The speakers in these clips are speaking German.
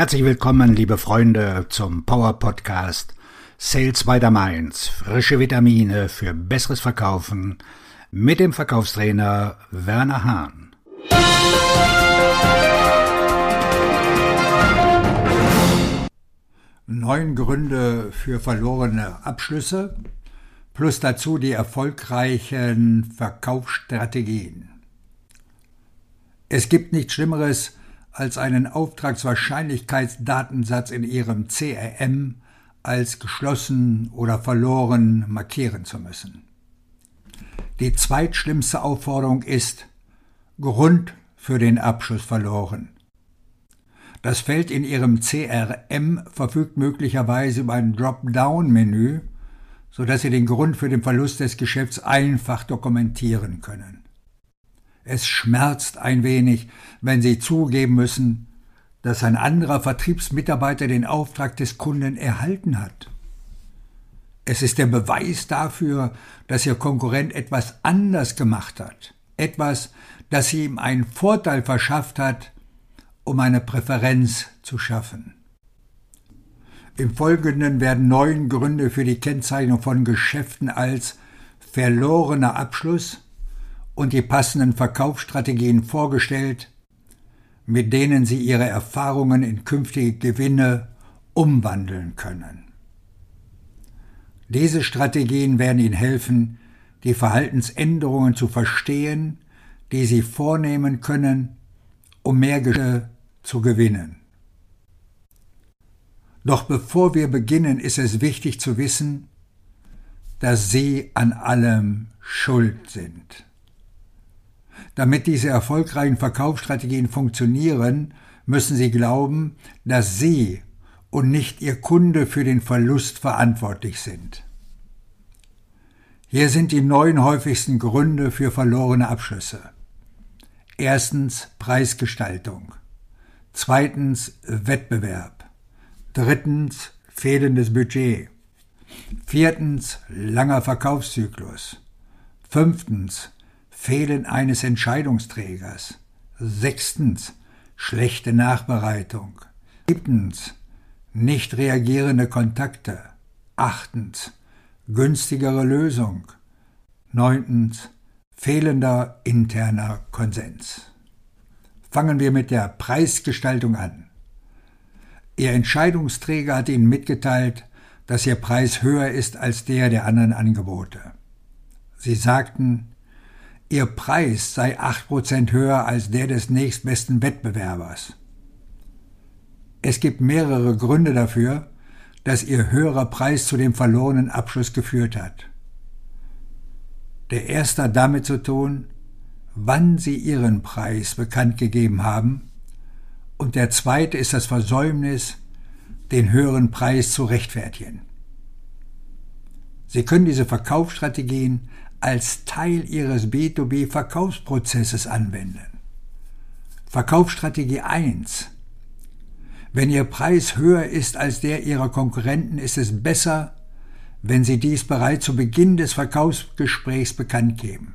Herzlich willkommen, liebe Freunde, zum Power Podcast Sales by the Mainz. Frische Vitamine für besseres Verkaufen mit dem Verkaufstrainer Werner Hahn. Neun Gründe für verlorene Abschlüsse plus dazu die erfolgreichen Verkaufsstrategien. Es gibt nichts Schlimmeres, als einen Auftragswahrscheinlichkeitsdatensatz in Ihrem CRM als geschlossen oder verloren markieren zu müssen. Die zweitschlimmste Aufforderung ist Grund für den Abschluss verloren. Das Feld in Ihrem CRM verfügt möglicherweise über ein Dropdown-Menü, sodass Sie den Grund für den Verlust des Geschäfts einfach dokumentieren können. Es schmerzt ein wenig, wenn Sie zugeben müssen, dass ein anderer Vertriebsmitarbeiter den Auftrag des Kunden erhalten hat. Es ist der Beweis dafür, dass Ihr Konkurrent etwas anders gemacht hat, etwas, das ihm einen Vorteil verschafft hat, um eine Präferenz zu schaffen. Im Folgenden werden neun Gründe für die Kennzeichnung von Geschäften als verlorener Abschluss, und die passenden Verkaufsstrategien vorgestellt, mit denen Sie Ihre Erfahrungen in künftige Gewinne umwandeln können. Diese Strategien werden Ihnen helfen, die Verhaltensänderungen zu verstehen, die Sie vornehmen können, um mehr Geschäfte zu gewinnen. Doch bevor wir beginnen, ist es wichtig zu wissen, dass Sie an allem schuld sind. Damit diese erfolgreichen Verkaufsstrategien funktionieren, müssen Sie glauben, dass Sie und nicht Ihr Kunde für den Verlust verantwortlich sind. Hier sind die neun häufigsten Gründe für verlorene Abschlüsse. Erstens Preisgestaltung. Zweitens Wettbewerb. Drittens fehlendes Budget. Viertens langer Verkaufszyklus. Fünftens Fehlen eines Entscheidungsträgers. Sechstens schlechte Nachbereitung. Siebtens nicht reagierende Kontakte. Achtens günstigere Lösung. Neuntens fehlender interner Konsens. Fangen wir mit der Preisgestaltung an. Ihr Entscheidungsträger hat Ihnen mitgeteilt, dass Ihr Preis höher ist als der der anderen Angebote. Sie sagten, Ihr Preis sei acht Prozent höher als der des nächstbesten Wettbewerbers. Es gibt mehrere Gründe dafür, dass Ihr höherer Preis zu dem verlorenen Abschluss geführt hat. Der erste hat damit zu tun, wann Sie Ihren Preis bekannt gegeben haben, und der zweite ist das Versäumnis, den höheren Preis zu rechtfertigen. Sie können diese Verkaufsstrategien als Teil ihres B2B-Verkaufsprozesses anwenden. Verkaufsstrategie 1. Wenn Ihr Preis höher ist als der Ihrer Konkurrenten, ist es besser, wenn Sie dies bereits zu Beginn des Verkaufsgesprächs bekannt geben.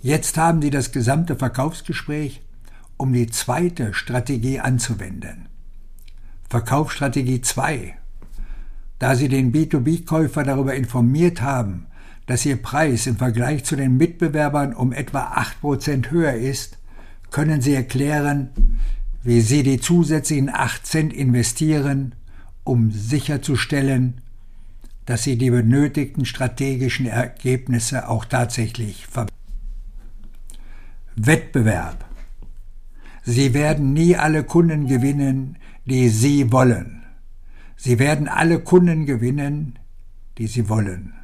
Jetzt haben Sie das gesamte Verkaufsgespräch, um die zweite Strategie anzuwenden. Verkaufsstrategie 2. Da Sie den B2B-Käufer darüber informiert haben, dass ihr Preis im Vergleich zu den Mitbewerbern um etwa 8% höher ist, können Sie erklären, wie Sie die zusätzlichen 8 Cent investieren, um sicherzustellen, dass Sie die benötigten strategischen Ergebnisse auch tatsächlich verbessern. Wettbewerb. Sie werden nie alle Kunden gewinnen, die Sie wollen. Sie werden alle Kunden gewinnen, die Sie wollen.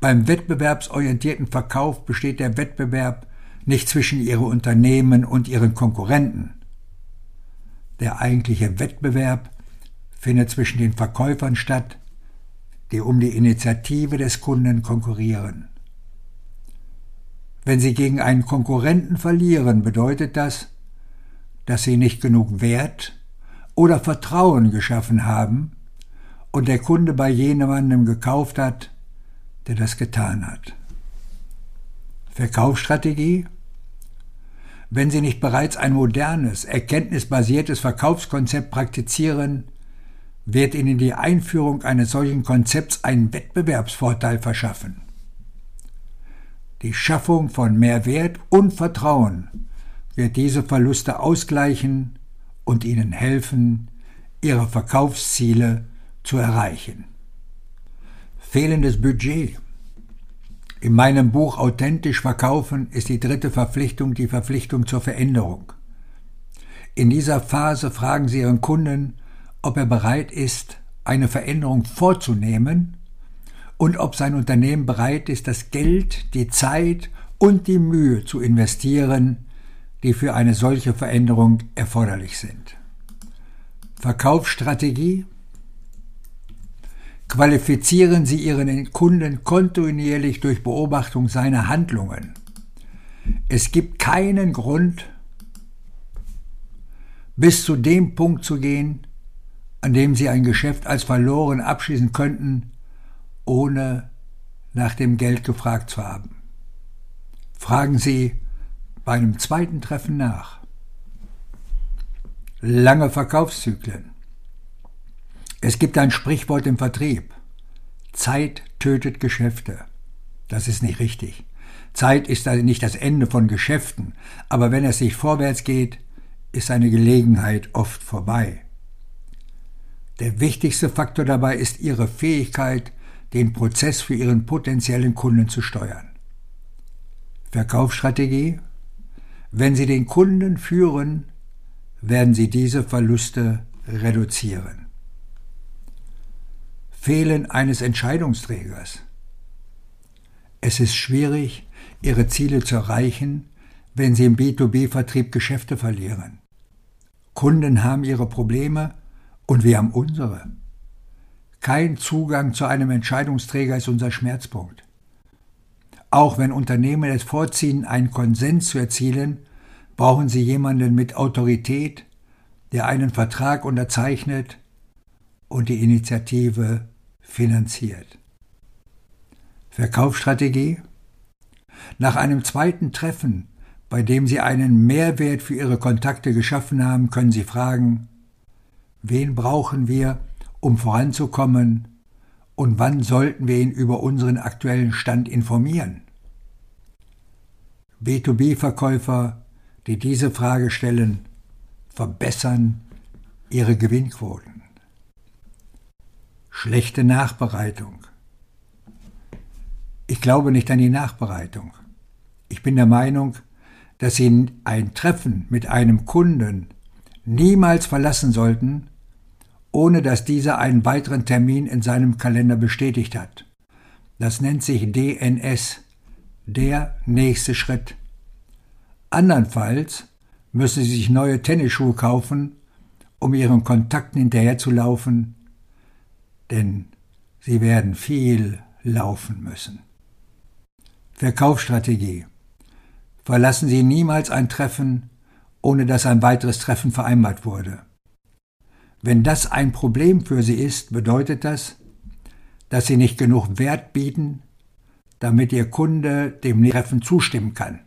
Beim wettbewerbsorientierten Verkauf besteht der Wettbewerb nicht zwischen Ihren Unternehmen und Ihren Konkurrenten. Der eigentliche Wettbewerb findet zwischen den Verkäufern statt, die um die Initiative des Kunden konkurrieren. Wenn Sie gegen einen Konkurrenten verlieren, bedeutet das, dass Sie nicht genug Wert oder Vertrauen geschaffen haben und der Kunde bei jemandem gekauft hat, der das getan hat. Verkaufsstrategie? wenn Sie nicht bereits ein modernes, erkenntnisbasiertes Verkaufskonzept praktizieren, wird Ihnen die Einführung eines solchen Konzepts einen Wettbewerbsvorteil verschaffen. Die Schaffung von Mehrwert und Vertrauen wird diese Verluste ausgleichen und Ihnen helfen, Ihre Verkaufsziele zu erreichen. Fehlendes Budget. In meinem Buch Authentisch Verkaufen ist die dritte Verpflichtung die Verpflichtung zur Veränderung. In dieser Phase fragen Sie Ihren Kunden, ob er bereit ist, eine Veränderung vorzunehmen und ob sein Unternehmen bereit ist, das Geld, die Zeit und die Mühe zu investieren, die für eine solche Veränderung erforderlich sind. Verkaufsstrategie Qualifizieren Sie Ihren Kunden kontinuierlich durch Beobachtung seiner Handlungen. Es gibt keinen Grund, bis zu dem Punkt zu gehen, an dem Sie ein Geschäft als verloren abschließen könnten, ohne nach dem Geld gefragt zu haben. Fragen Sie bei einem zweiten Treffen nach. Lange Verkaufszyklen. Es gibt ein Sprichwort im Vertrieb. Zeit tötet Geschäfte. Das ist nicht richtig. Zeit ist also nicht das Ende von Geschäften, aber wenn es nicht vorwärts geht, ist eine Gelegenheit oft vorbei. Der wichtigste Faktor dabei ist Ihre Fähigkeit, den Prozess für Ihren potenziellen Kunden zu steuern. Verkaufsstrategie? Wenn Sie den Kunden führen, werden Sie diese Verluste reduzieren. Fehlen eines Entscheidungsträgers. Es ist schwierig, Ihre Ziele zu erreichen, wenn Sie im B2B-Vertrieb Geschäfte verlieren. Kunden haben ihre Probleme und wir haben unsere. Kein Zugang zu einem Entscheidungsträger ist unser Schmerzpunkt. Auch wenn Unternehmen es vorziehen, einen Konsens zu erzielen, brauchen sie jemanden mit Autorität, der einen Vertrag unterzeichnet und die Initiative finanziert. Verkaufsstrategie? Nach einem zweiten Treffen, bei dem Sie einen Mehrwert für Ihre Kontakte geschaffen haben, können Sie fragen, wen brauchen wir, um voranzukommen, und wann sollten wir ihn über unseren aktuellen Stand informieren? B2B-Verkäufer, die diese Frage stellen, verbessern ihre Gewinnquoten. Schlechte Nachbereitung. Ich glaube nicht an die Nachbereitung. Ich bin der Meinung, dass Sie ein Treffen mit einem Kunden niemals verlassen sollten, ohne dass dieser einen weiteren Termin in seinem Kalender bestätigt hat. Das nennt sich DNS, der nächste Schritt. Andernfalls müssen Sie sich neue Tennisschuhe kaufen, um Ihren Kontakten hinterherzulaufen, denn Sie werden viel laufen müssen. Verkaufsstrategie. Verlassen Sie niemals ein Treffen, ohne dass ein weiteres Treffen vereinbart wurde. Wenn das ein Problem für Sie ist, bedeutet das, dass Sie nicht genug Wert bieten, damit Ihr Kunde dem Treffen zustimmen kann.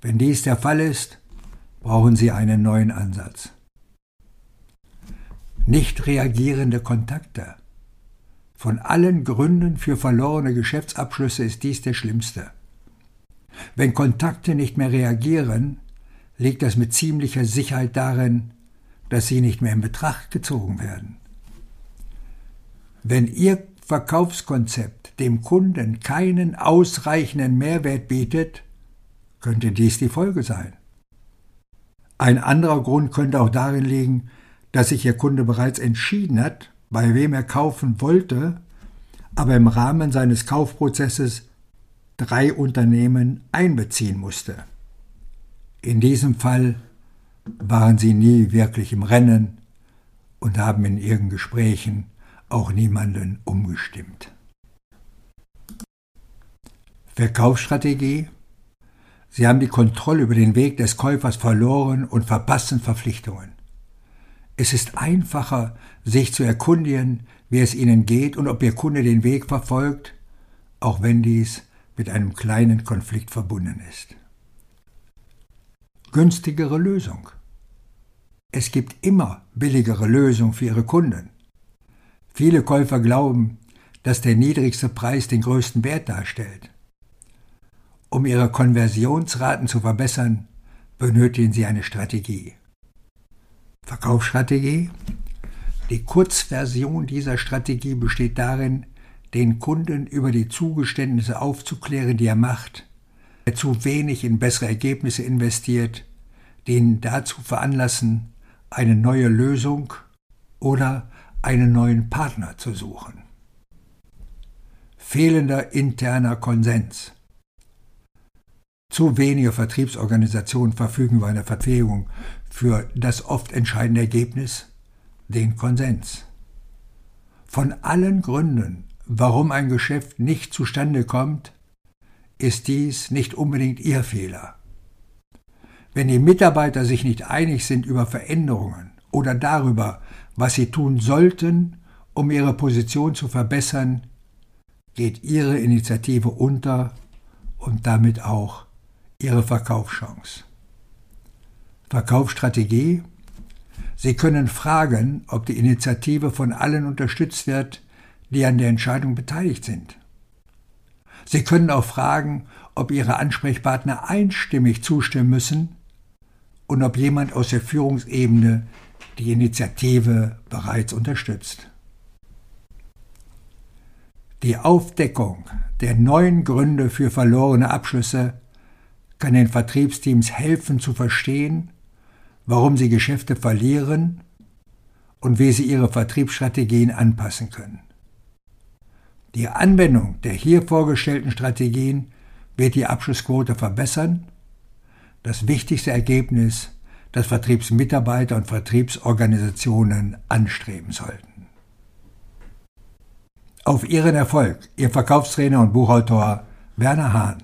Wenn dies der Fall ist, brauchen Sie einen neuen Ansatz. Nicht reagierende Kontakte. Von allen Gründen für verlorene Geschäftsabschlüsse ist dies der schlimmste. Wenn Kontakte nicht mehr reagieren, liegt das mit ziemlicher Sicherheit darin, dass sie nicht mehr in Betracht gezogen werden. Wenn Ihr Verkaufskonzept dem Kunden keinen ausreichenden Mehrwert bietet, könnte dies die Folge sein. Ein anderer Grund könnte auch darin liegen, dass sich Ihr Kunde bereits entschieden hat, bei wem er kaufen wollte, aber im Rahmen seines Kaufprozesses drei Unternehmen einbeziehen musste. In diesem Fall waren sie nie wirklich im Rennen und haben in ihren Gesprächen auch niemanden umgestimmt. Verkaufsstrategie Sie haben die Kontrolle über den Weg des Käufers verloren und verpassen Verpflichtungen. Es ist einfacher, sich zu erkundigen, wie es Ihnen geht und ob Ihr Kunde den Weg verfolgt, auch wenn dies mit einem kleinen Konflikt verbunden ist. günstigere Lösung. Es gibt immer billigere Lösungen für ihre Kunden. Viele Käufer glauben, dass der niedrigste Preis den größten Wert darstellt. Um ihre Konversionsraten zu verbessern, benötigen sie eine Strategie. Verkaufsstrategie? Die Kurzversion dieser Strategie besteht darin, den Kunden über die Zugeständnisse aufzuklären, die er macht, der zu wenig in bessere Ergebnisse investiert, die ihn dazu veranlassen, eine neue Lösung oder einen neuen Partner zu suchen. Fehlender interner Konsens. Zu wenige Vertriebsorganisationen verfügen über eine Verpflegung für das oft entscheidende Ergebnis, den Konsens. Von allen Gründen, warum ein Geschäft nicht zustande kommt, ist dies nicht unbedingt Ihr Fehler. Wenn die Mitarbeiter sich nicht einig sind über Veränderungen oder darüber, was sie tun sollten, um ihre Position zu verbessern, geht Ihre Initiative unter und damit auch Ihre Verkaufschance. Verkaufsstrategie Sie können fragen, ob die Initiative von allen unterstützt wird, die an der Entscheidung beteiligt sind. Sie können auch fragen, ob Ihre Ansprechpartner einstimmig zustimmen müssen und ob jemand aus der Führungsebene die Initiative bereits unterstützt. Die Aufdeckung der neuen Gründe für verlorene Abschlüsse kann den Vertriebsteams helfen zu verstehen, warum sie Geschäfte verlieren und wie sie ihre Vertriebsstrategien anpassen können. Die Anwendung der hier vorgestellten Strategien wird die Abschlussquote verbessern. Das wichtigste Ergebnis, das Vertriebsmitarbeiter und Vertriebsorganisationen anstreben sollten. Auf Ihren Erfolg, Ihr Verkaufstrainer und Buchautor Werner Hahn.